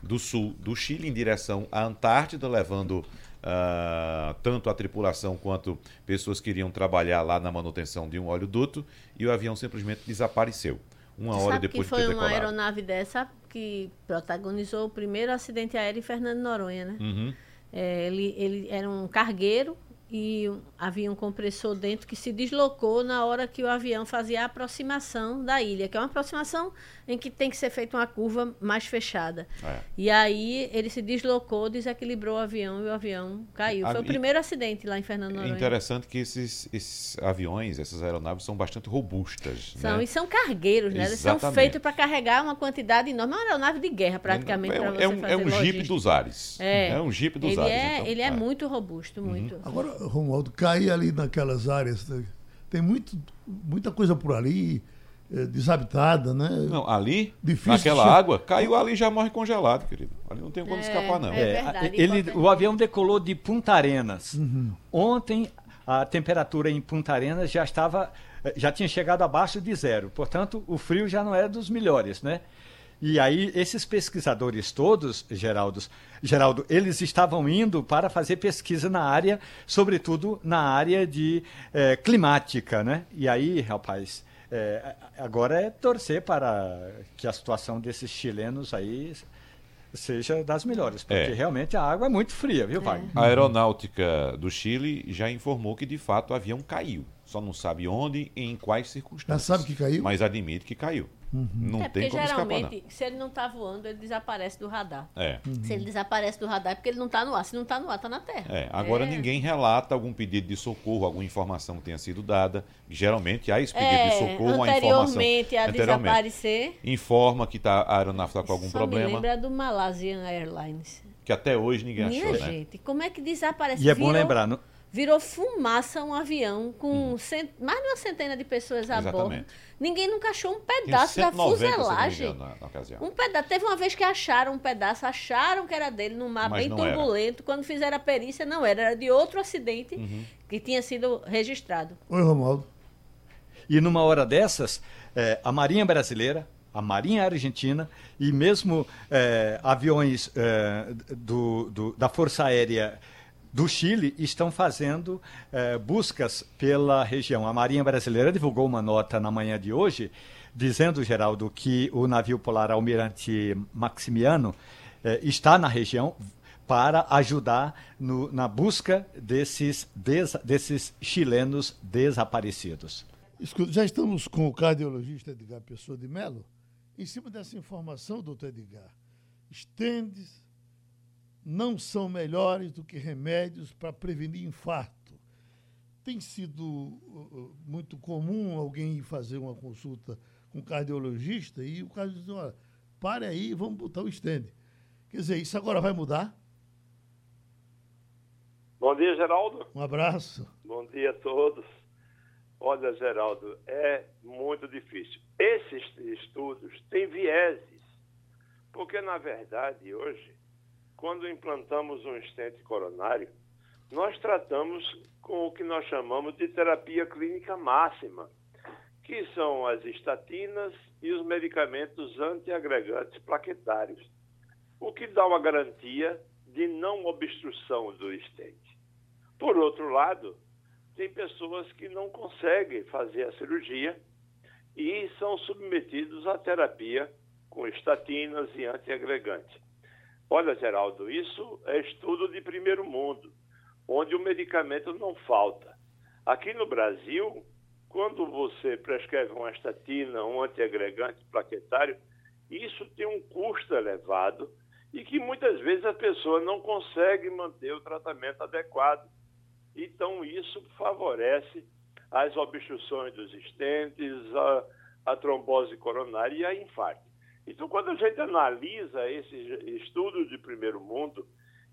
do sul do Chile em direção à Antártida, levando uh, tanto a tripulação quanto pessoas que iriam trabalhar lá na manutenção de um oleoduto e o avião simplesmente desapareceu. Uma Você hora depois que foi de ter decolado. uma aeronave dessa que protagonizou o primeiro acidente aéreo em Fernando Noronha, né? Uhum. É, ele, ele era um cargueiro e havia um compressor dentro que se deslocou na hora que o avião fazia a aproximação da ilha, que é uma aproximação em que tem que ser feita uma curva mais fechada. É. E aí ele se deslocou, desequilibrou o avião e o avião caiu. Foi o primeiro acidente lá em Fernando Noronha. É interessante que esses, esses aviões, essas aeronaves são bastante robustas. São, né? e são cargueiros, né? Eles são feitos para carregar uma quantidade enorme. É uma aeronave de guerra, praticamente, é, para você é um, fazer É um Jeep dos ares. É, é um Jeep dos ele ares. É, então, ele é, muito robusto, muito. Uhum. Agora, Romualdo, cair ali naquelas áreas, né? tem muito, muita coisa por ali é, desabitada, né? Não, ali, Difícil naquela de... água, caiu ali já morre congelado, querido. Ali não tem como é, escapar, não. É, verdade, ele, o avião decolou de Punta Arenas. Uhum. Ontem a temperatura em Punta Arenas já estava, já tinha chegado abaixo de zero. Portanto, o frio já não era dos melhores, né? E aí, esses pesquisadores todos, Geraldo, Geraldo, eles estavam indo para fazer pesquisa na área, sobretudo na área de é, climática, né? E aí, rapaz, é, agora é torcer para que a situação desses chilenos aí seja das melhores, porque é. realmente a água é muito fria, viu, Wagner? É. A aeronáutica do Chile já informou que de fato o avião caiu. Só não sabe onde e em quais circunstâncias. Já sabe que caiu? Mas admite que caiu. Uhum. Não é tem como geralmente, escapar, se ele não está voando, ele desaparece do radar. É. Uhum. Se ele desaparece do radar é porque ele não está no ar. Se não está no ar, está na terra. É. Agora é. ninguém relata algum pedido de socorro, alguma informação que tenha sido dada. Geralmente há esse pedido é, de socorro, uma informação. A anteriormente desaparecer. Informa que tá, a aeronave está com algum Só problema. Me lembra do Malaysian Airlines. Que até hoje ninguém Minha achou, gente, né? gente, como é que desaparece? E é bom Virou... lembrar, virou fumaça um avião com hum. cent... mais de uma centena de pessoas a Exatamente. bordo. Ninguém nunca achou um pedaço da fuselagem. Na, na um pedaço. Teve uma vez que acharam um pedaço, acharam que era dele num mar Mas bem turbulento. Era. Quando fizeram a perícia, não era, era de outro acidente uhum. que tinha sido registrado. Oi, Romualdo. E numa hora dessas, é, a Marinha Brasileira, a Marinha Argentina e mesmo é, aviões é, do, do, da Força Aérea do Chile estão fazendo eh, buscas pela região. A Marinha Brasileira divulgou uma nota na manhã de hoje, dizendo, Geraldo, que o navio polar Almirante Maximiano eh, está na região para ajudar no, na busca desses, des, desses chilenos desaparecidos. Escuta, já estamos com o cardiologista Edgar Pessoa de Melo. Em cima dessa informação, doutor Edgar, estendes não são melhores do que remédios para prevenir infarto. Tem sido uh, uh, muito comum alguém ir fazer uma consulta com um cardiologista e o cardiologista diz, olha, pare aí, vamos botar o estende. Quer dizer, isso agora vai mudar? Bom dia, Geraldo. Um abraço. Bom dia a todos. Olha, Geraldo, é muito difícil. Esses estudos têm vieses, porque, na verdade, hoje, quando implantamos um estente coronário, nós tratamos com o que nós chamamos de terapia clínica máxima, que são as estatinas e os medicamentos antiagregantes plaquetários, o que dá uma garantia de não obstrução do estente. Por outro lado, tem pessoas que não conseguem fazer a cirurgia e são submetidos à terapia com estatinas e antiagregantes. Olha, Geraldo, isso é estudo de primeiro mundo, onde o medicamento não falta. Aqui no Brasil, quando você prescreve uma estatina, um antiagregante plaquetário, isso tem um custo elevado e que muitas vezes a pessoa não consegue manter o tratamento adequado. Então, isso favorece as obstruções dos estentes, a, a trombose coronária e a infarto. Então, quando a gente analisa esses estudos de primeiro mundo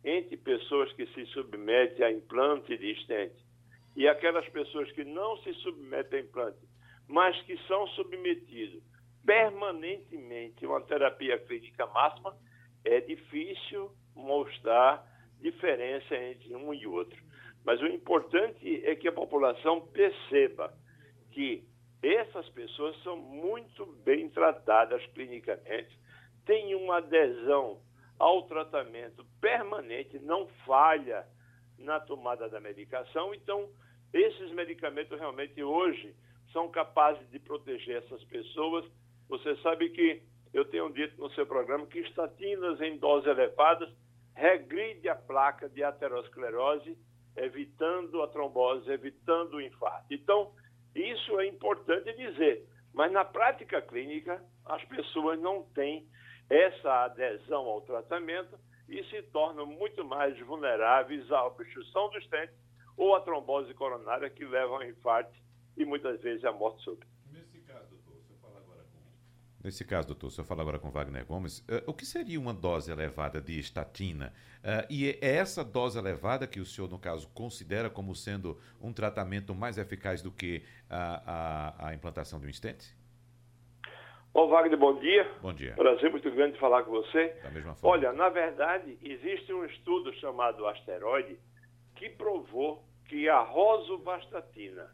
entre pessoas que se submetem a implante de estente e aquelas pessoas que não se submetem a implante, mas que são submetidos permanentemente a uma terapia clínica máxima, é difícil mostrar diferença entre um e outro. Mas o importante é que a população perceba que essas pessoas são muito bem tratadas clinicamente, têm uma adesão ao tratamento permanente, não falha na tomada da medicação. Então, esses medicamentos realmente hoje são capazes de proteger essas pessoas. Você sabe que eu tenho dito no seu programa que estatinas em doses elevadas regride a placa de aterosclerose evitando a trombose, evitando o infarto. Então, isso é importante dizer, mas na prática clínica, as pessoas não têm essa adesão ao tratamento e se tornam muito mais vulneráveis à obstrução do estente ou à trombose coronária que levam ao infarto e muitas vezes à morte súbita. Nesse caso, doutor, o senhor fala agora com Wagner Gomes, uh, o que seria uma dose elevada de estatina? Uh, e é essa dose elevada que o senhor, no caso, considera como sendo um tratamento mais eficaz do que a, a, a implantação de um estente? Bom, Wagner, bom dia. Bom dia. Prazer muito grande falar com você. Da mesma forma. Olha, na verdade, existe um estudo chamado Asteroide que provou que a rosuvastatina,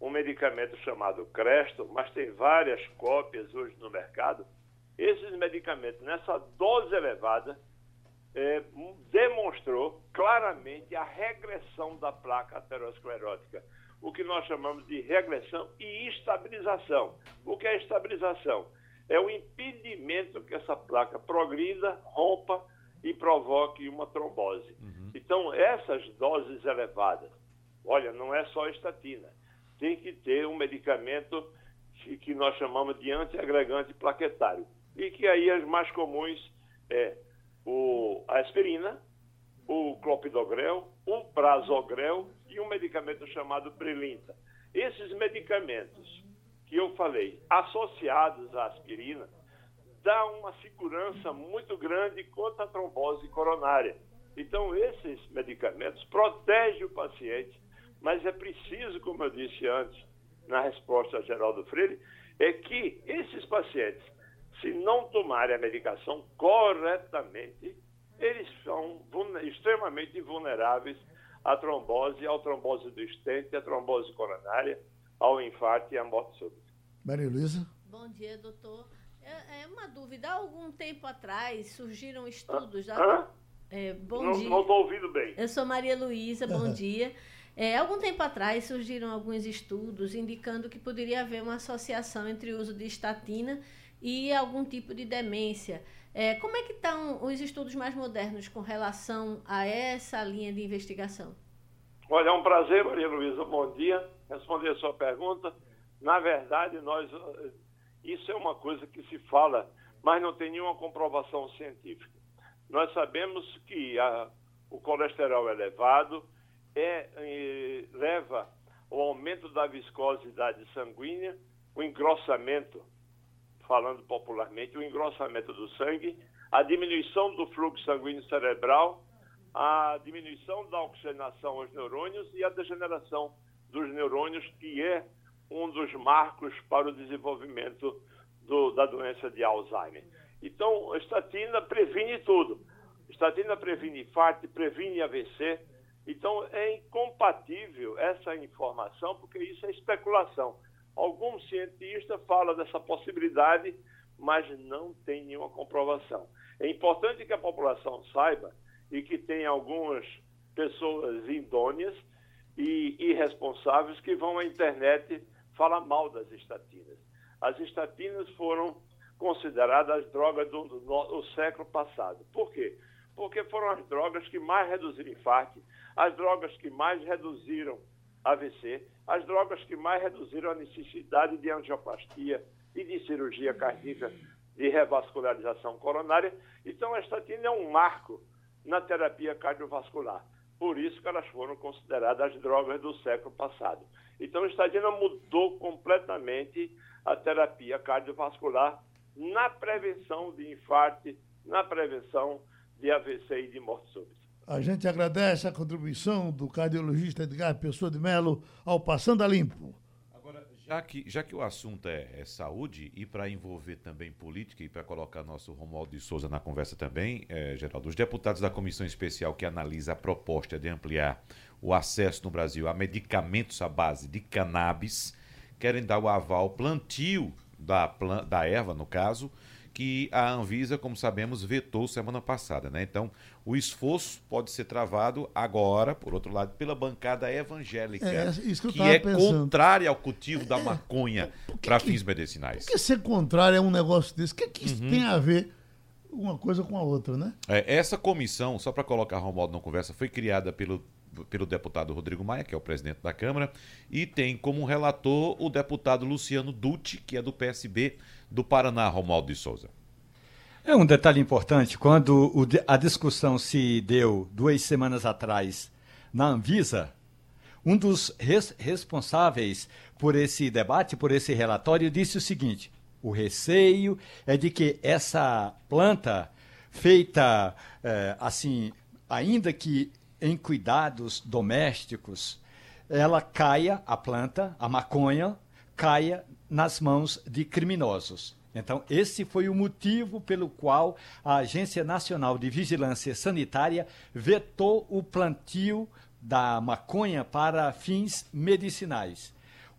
um medicamento chamado Cresto, mas tem várias cópias hoje no mercado. Esses medicamentos, nessa dose elevada, é, demonstrou claramente a regressão da placa aterosclerótica, o que nós chamamos de regressão e estabilização. O que é estabilização? É o impedimento que essa placa progrida, rompa e provoque uma trombose. Uhum. Então, essas doses elevadas, olha, não é só estatina, tem que ter um medicamento que, nós chamamos de antiagregante plaquetário. E que aí as mais comuns é o, a aspirina, o clopidogrel, o prasogrel e um medicamento chamado Brilinta. Esses medicamentos que eu falei, associados à aspirina, dá uma segurança muito grande contra a trombose coronária. Então, esses medicamentos protegem o paciente mas é preciso, como eu disse antes, na resposta a Geraldo Freire, é que esses pacientes, se não tomarem a medicação corretamente, eles são extremamente vulneráveis à trombose, à trombose do estente, à trombose coronária, ao infarto e à morte súbita. Maria Luísa? Bom dia, doutor. É, é, uma dúvida. Há algum tempo atrás surgiram estudos. Ah, é, bom não, dia. Não estou ouvindo bem. Eu sou Maria Luísa, bom dia. É, algum tempo atrás surgiram alguns estudos indicando que poderia haver uma associação entre o uso de estatina e algum tipo de demência. É, como é que estão os estudos mais modernos com relação a essa linha de investigação? Olha, é um prazer, Maria Luísa. Bom dia. Responder a sua pergunta. Na verdade, nós isso é uma coisa que se fala, mas não tem nenhuma comprovação científica. Nós sabemos que a, o colesterol elevado é, é, leva ao aumento da viscosidade sanguínea, o engrossamento, falando popularmente, o engrossamento do sangue, a diminuição do fluxo sanguíneo cerebral, a diminuição da oxigenação aos neurônios e a degeneração dos neurônios, que é um dos marcos para o desenvolvimento do, da doença de Alzheimer. Então, a estatina previne tudo. A estatina previne infarto, previne AVC. Então, é incompatível essa informação, porque isso é especulação. Algum cientista fala dessa possibilidade, mas não tem nenhuma comprovação. É importante que a população saiba e que tem algumas pessoas indôneas e irresponsáveis que vão à internet falar mal das estatinas. As estatinas foram consideradas as drogas do, do, do, século passado. Por quê? Porque foram as drogas que mais reduziram infarto, as drogas que mais reduziram AVC, as drogas que mais reduziram a necessidade de angioplastia e de cirurgia cardíaca de revascularização coronária. Então, a estatina é um marco na terapia cardiovascular. Por isso que elas foram consideradas as drogas do século passado. Então, a estatina mudou completamente a terapia cardiovascular na prevenção de infarto, na prevenção de AVC e de morte súbita. A gente agradece a contribuição do cardiologista Edgar Pessoa de Melo ao Passando a Limpo. Já que, já que o assunto é, é saúde e para envolver também política e para colocar nosso Romualdo de Souza na conversa também, é, Geraldo, os deputados da comissão especial que analisa a proposta de ampliar o acesso no Brasil a medicamentos à base de cannabis querem dar o aval plantio da, da erva, no caso, que a Anvisa, como sabemos, vetou semana passada. Né? Então, o esforço pode ser travado agora, por outro lado, pela bancada evangélica, é, que, que é pensando. contrária ao cultivo da é, maconha para fins medicinais. Por que ser contrário a um negócio desse? O que, que isso uhum. tem a ver uma coisa com a outra, né? É, essa comissão, só para colocar Romualdo na conversa, foi criada pelo pelo deputado Rodrigo Maia, que é o presidente da Câmara, e tem como relator o deputado Luciano Dutti, que é do PSB do Paraná, Romualdo de Souza. É um detalhe importante, quando o, a discussão se deu duas semanas atrás na Anvisa, um dos res, responsáveis por esse debate, por esse relatório, disse o seguinte: o receio é de que essa planta, feita é, assim, ainda que em cuidados domésticos, ela caia, a planta, a maconha, caia nas mãos de criminosos. Então, esse foi o motivo pelo qual a Agência Nacional de Vigilância Sanitária vetou o plantio da maconha para fins medicinais.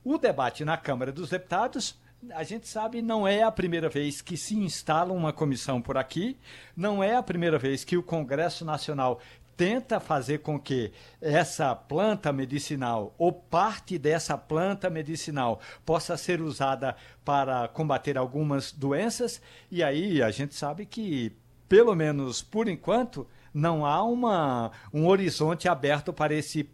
O debate na Câmara dos Deputados a gente sabe, não é a primeira vez que se instala uma comissão por aqui, não é a primeira vez que o Congresso Nacional tenta fazer com que essa planta medicinal ou parte dessa planta medicinal possa ser usada para combater algumas doenças. E aí a gente sabe que, pelo menos por enquanto, não há uma, um horizonte aberto para esse,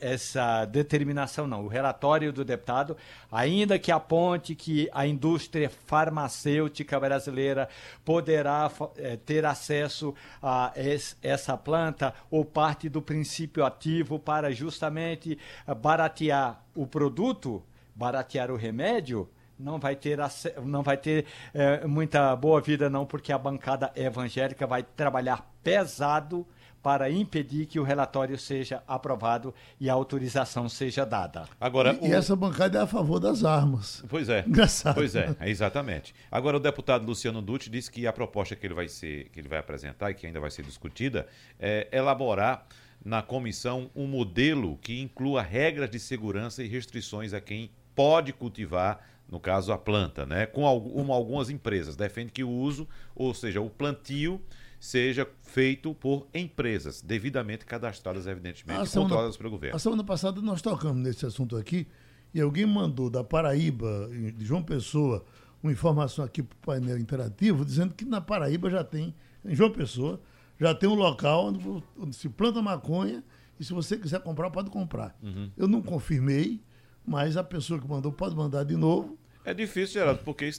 essa determinação, não. O relatório do deputado, ainda que aponte que a indústria farmacêutica brasileira poderá é, ter acesso a es, essa planta ou parte do princípio ativo para justamente baratear o produto, baratear o remédio, não vai ter, não vai ter é, muita boa vida, não, porque a bancada evangélica vai trabalhar pesado para impedir que o relatório seja aprovado e a autorização seja dada. Agora, e, o... e essa bancada é a favor das armas. Pois é. Engraçado. Pois é, exatamente. Agora o deputado Luciano Dutti disse que a proposta que ele vai ser, que ele vai apresentar e que ainda vai ser discutida é elaborar na comissão um modelo que inclua regras de segurança e restrições a quem pode cultivar no caso a planta, né? Com algumas empresas defende que o uso, ou seja, o plantio seja feito por empresas devidamente cadastradas, evidentemente, e controladas pelo governo. A semana passada nós tocamos nesse assunto aqui e alguém mandou da Paraíba, de João Pessoa, uma informação aqui para o painel interativo, dizendo que na Paraíba já tem, em João Pessoa, já tem um local onde, onde se planta maconha e se você quiser comprar, pode comprar. Uhum. Eu não confirmei, mas a pessoa que mandou pode mandar de novo. É difícil, Geraldo, porque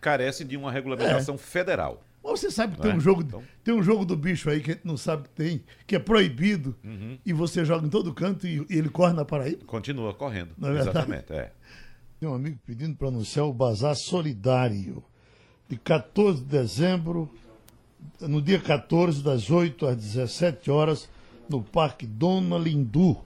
carece de uma regulamentação é. federal. Mas você sabe que tem, é? um jogo, então... tem um jogo do bicho aí que a gente não sabe que tem, que é proibido, uhum. e você joga em todo canto e, e, ele corre na Paraíba? Continua correndo. Não é Exatamente, é. Tem um amigo pedindo para anunciar o Bazar Solidário, de 14 de dezembro, no dia 14, das 8 às 17 horas, no Parque Dona Lindu.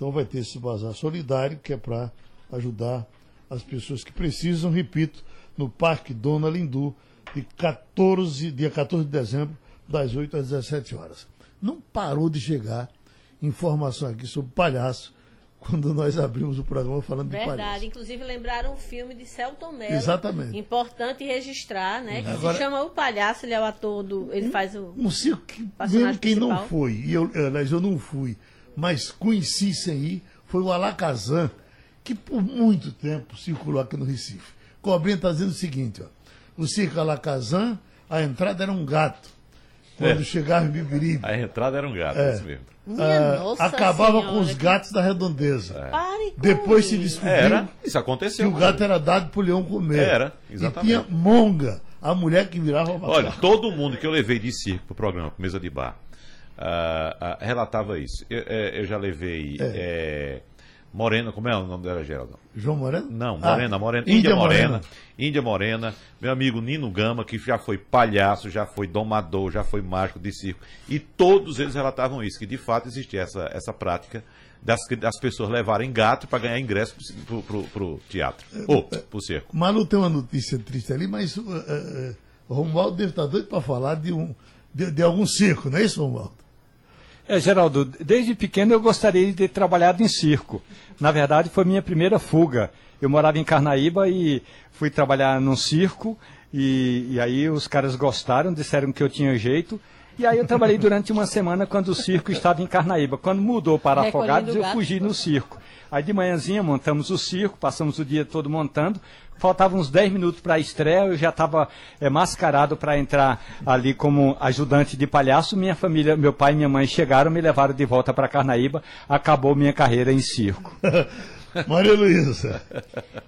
Então vai ter esse Bazar Solidário, que é para ajudar as pessoas que precisam, repito, no Parque Dona Lindu, de 14, dia 14 de dezembro, das 8 às 17 horas. Não parou de chegar informação aqui sobre palhaço quando nós abrimos o programa falando Verdade. de palhaço. Verdade, inclusive lembraram um filme de Celton Mello. Exatamente. Importante registrar, né? Que Agora, se chama O Palhaço, ele é o ator do. Ele um, faz o. Um circo que, mesmo quem principal. não foi, e eu, aliás, eu não fui, mas conheci sem ir, foi o Alakazam, que por muito tempo circulou aqui no Recife. Cobrinha está dizendo o seguinte, ó o circo Alakazam, a entrada era um gato. Quando é. chegava em Bibiribe. A entrada era um gato, é. isso mesmo. Ah, acabava senhora, com os gatos da redondeza. É. Depois se descobriu era, isso aconteceu, que o gato era dado para o leão comer. Era, exatamente. E tinha monga, a mulher que virava Olha, todo mundo que eu levei de circo para o programa, mesa de bar, uh, uh, relatava isso. Eu, eu já levei é. Eh, Morena, como é o nome dela, Geraldo? João Morena? Não, Morena, ah, Morena. Índia, Índia Morena, Morena. Índia Morena. Meu amigo Nino Gama, que já foi palhaço, já foi domador, já foi mágico de circo. E todos eles relatavam isso, que de fato existia essa, essa prática das, das pessoas levarem gato para ganhar ingresso pro, pro, pro teatro. Ou pro circo. Malu tem uma notícia triste ali, mas uh, uh, o Romualdo deve estar doido para falar de, um, de, de algum circo, não é isso, Romualdo? É, Geraldo, desde pequeno eu gostaria de ter trabalhado em circo. Na verdade, foi minha primeira fuga. Eu morava em Carnaíba e fui trabalhar num circo. E, e aí os caras gostaram, disseram que eu tinha jeito. E aí eu trabalhei durante uma semana quando o circo estava em Carnaíba. Quando mudou para Afogados, eu fugi no circo. Aí de manhãzinha montamos o circo, passamos o dia todo montando. Faltavam uns 10 minutos para a estreia, eu já estava é, mascarado para entrar ali como ajudante de palhaço. Minha família, meu pai e minha mãe chegaram, me levaram de volta para Carnaíba. Acabou minha carreira em circo. Maria Luísa.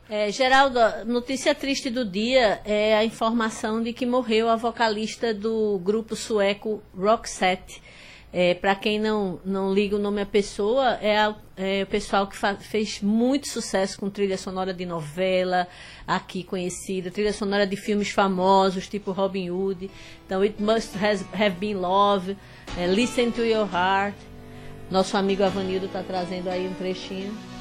É, Geraldo, notícia triste do dia é a informação de que morreu a vocalista do grupo sueco Roxette. É, Para quem não, não liga o nome à pessoa, é, a, é o pessoal que fez muito sucesso com trilha sonora de novela, aqui conhecida, trilha sonora de filmes famosos, tipo Robin Hood. Então, It Must has, Have Been Love, é, Listen to Your Heart. Nosso amigo Avanildo está trazendo aí um trechinho.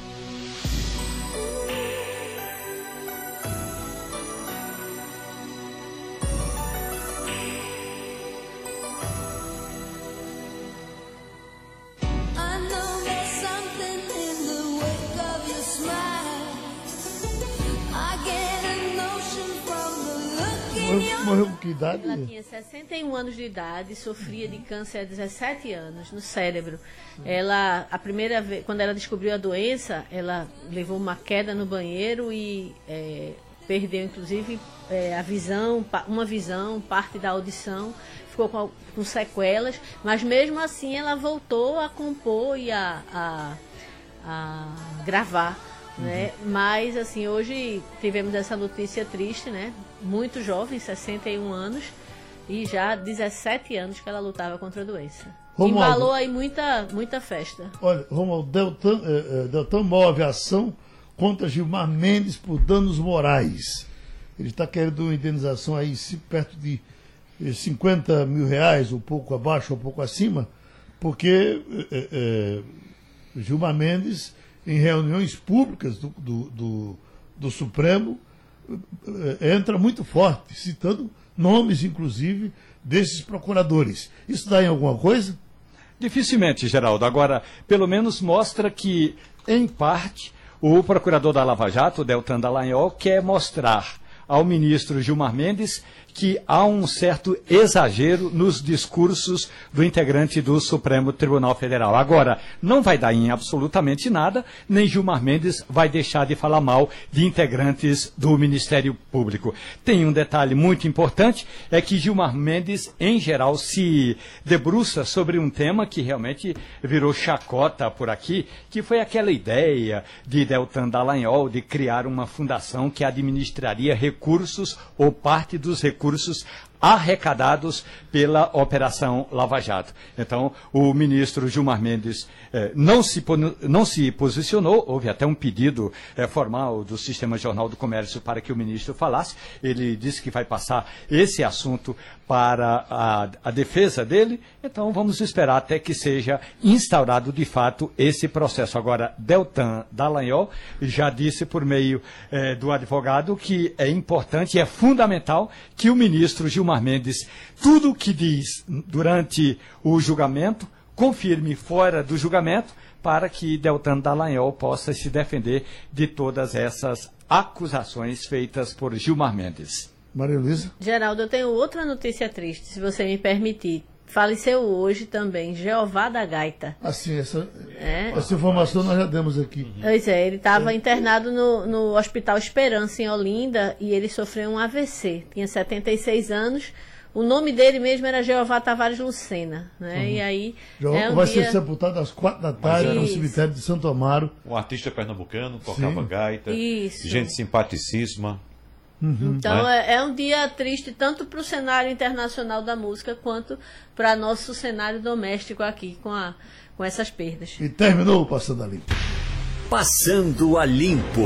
Morreu com que idade? Ela tinha 61 anos de idade, sofria de câncer há 17 anos no cérebro. Ela, a primeira vez, quando ela descobriu a doença, ela levou uma queda no banheiro e é, perdeu, inclusive, é, a visão, uma visão, parte da audição, ficou com, com, sequelas, mas mesmo assim ela voltou a compor e a, a, a gravar. Né? Uhum. Mas assim, hoje tivemos essa notícia triste, né? Muito jovem, 61 anos, e já 17 anos que ela lutava contra a doença. Romualdo, Embalou aí muita, muita festa. Olha, Romualdo, Deltan, eh, eh, Deltan move ação contra Gilmar Mendes por danos morais. Ele está querendo uma indenização aí perto de 50 eh, mil reais, um pouco abaixo, um pouco acima, porque eh, eh, Gilmar Mendes em reuniões públicas do, do, do, do Supremo, entra muito forte, citando nomes, inclusive, desses procuradores. Isso dá em alguma coisa? Dificilmente, Geraldo. Agora, pelo menos mostra que, em parte, o procurador da Lava Jato, Deltan Dallagnol, quer mostrar ao ministro Gilmar Mendes que há um certo exagero nos discursos do integrante do Supremo Tribunal Federal. Agora, não vai dar em absolutamente nada, nem Gilmar Mendes vai deixar de falar mal de integrantes do Ministério Público. Tem um detalhe muito importante, é que Gilmar Mendes, em geral, se debruça sobre um tema que realmente virou chacota por aqui, que foi aquela ideia de Deltan Dallagnol de criar uma fundação que administraria recursos ou parte dos recursos recursos arrecadados pela Operação Lava Jato. Então, o ministro Gilmar Mendes eh, não, se, não se posicionou, houve até um pedido eh, formal do Sistema Jornal do Comércio para que o ministro falasse. Ele disse que vai passar esse assunto para a, a defesa dele, então vamos esperar até que seja instaurado de fato esse processo. Agora, Deltan Dallagnol já disse por meio eh, do advogado que é importante e é fundamental que o ministro Gilmar Mendes, tudo o que diz durante o julgamento, confirme fora do julgamento para que Deltan Dallagnol possa se defender de todas essas acusações feitas por Gilmar Mendes. Maria Luísa? Geraldo, eu tenho outra notícia triste, se você me permitir. Faleceu hoje também Jeová da Gaita. Assim, essa, é. essa informação nós já demos aqui. Pois é, ele estava é. internado no, no Hospital Esperança, em Olinda, e ele sofreu um AVC. Tinha 76 anos. O nome dele mesmo era Jeová Tavares Lucena, né? Uhum. E aí é um vai dia... ser sepultado às quatro da tarde Isso. no cemitério de Santo Amaro. Um artista pernambucano, tocava Sim. gaita, Isso. gente simpaticíssima. Uhum. Então é? é? um dia triste tanto para o cenário internacional da música quanto para nosso cenário doméstico aqui com, a, com essas perdas. E terminou o Passando a Limpo. Passando a Limpo.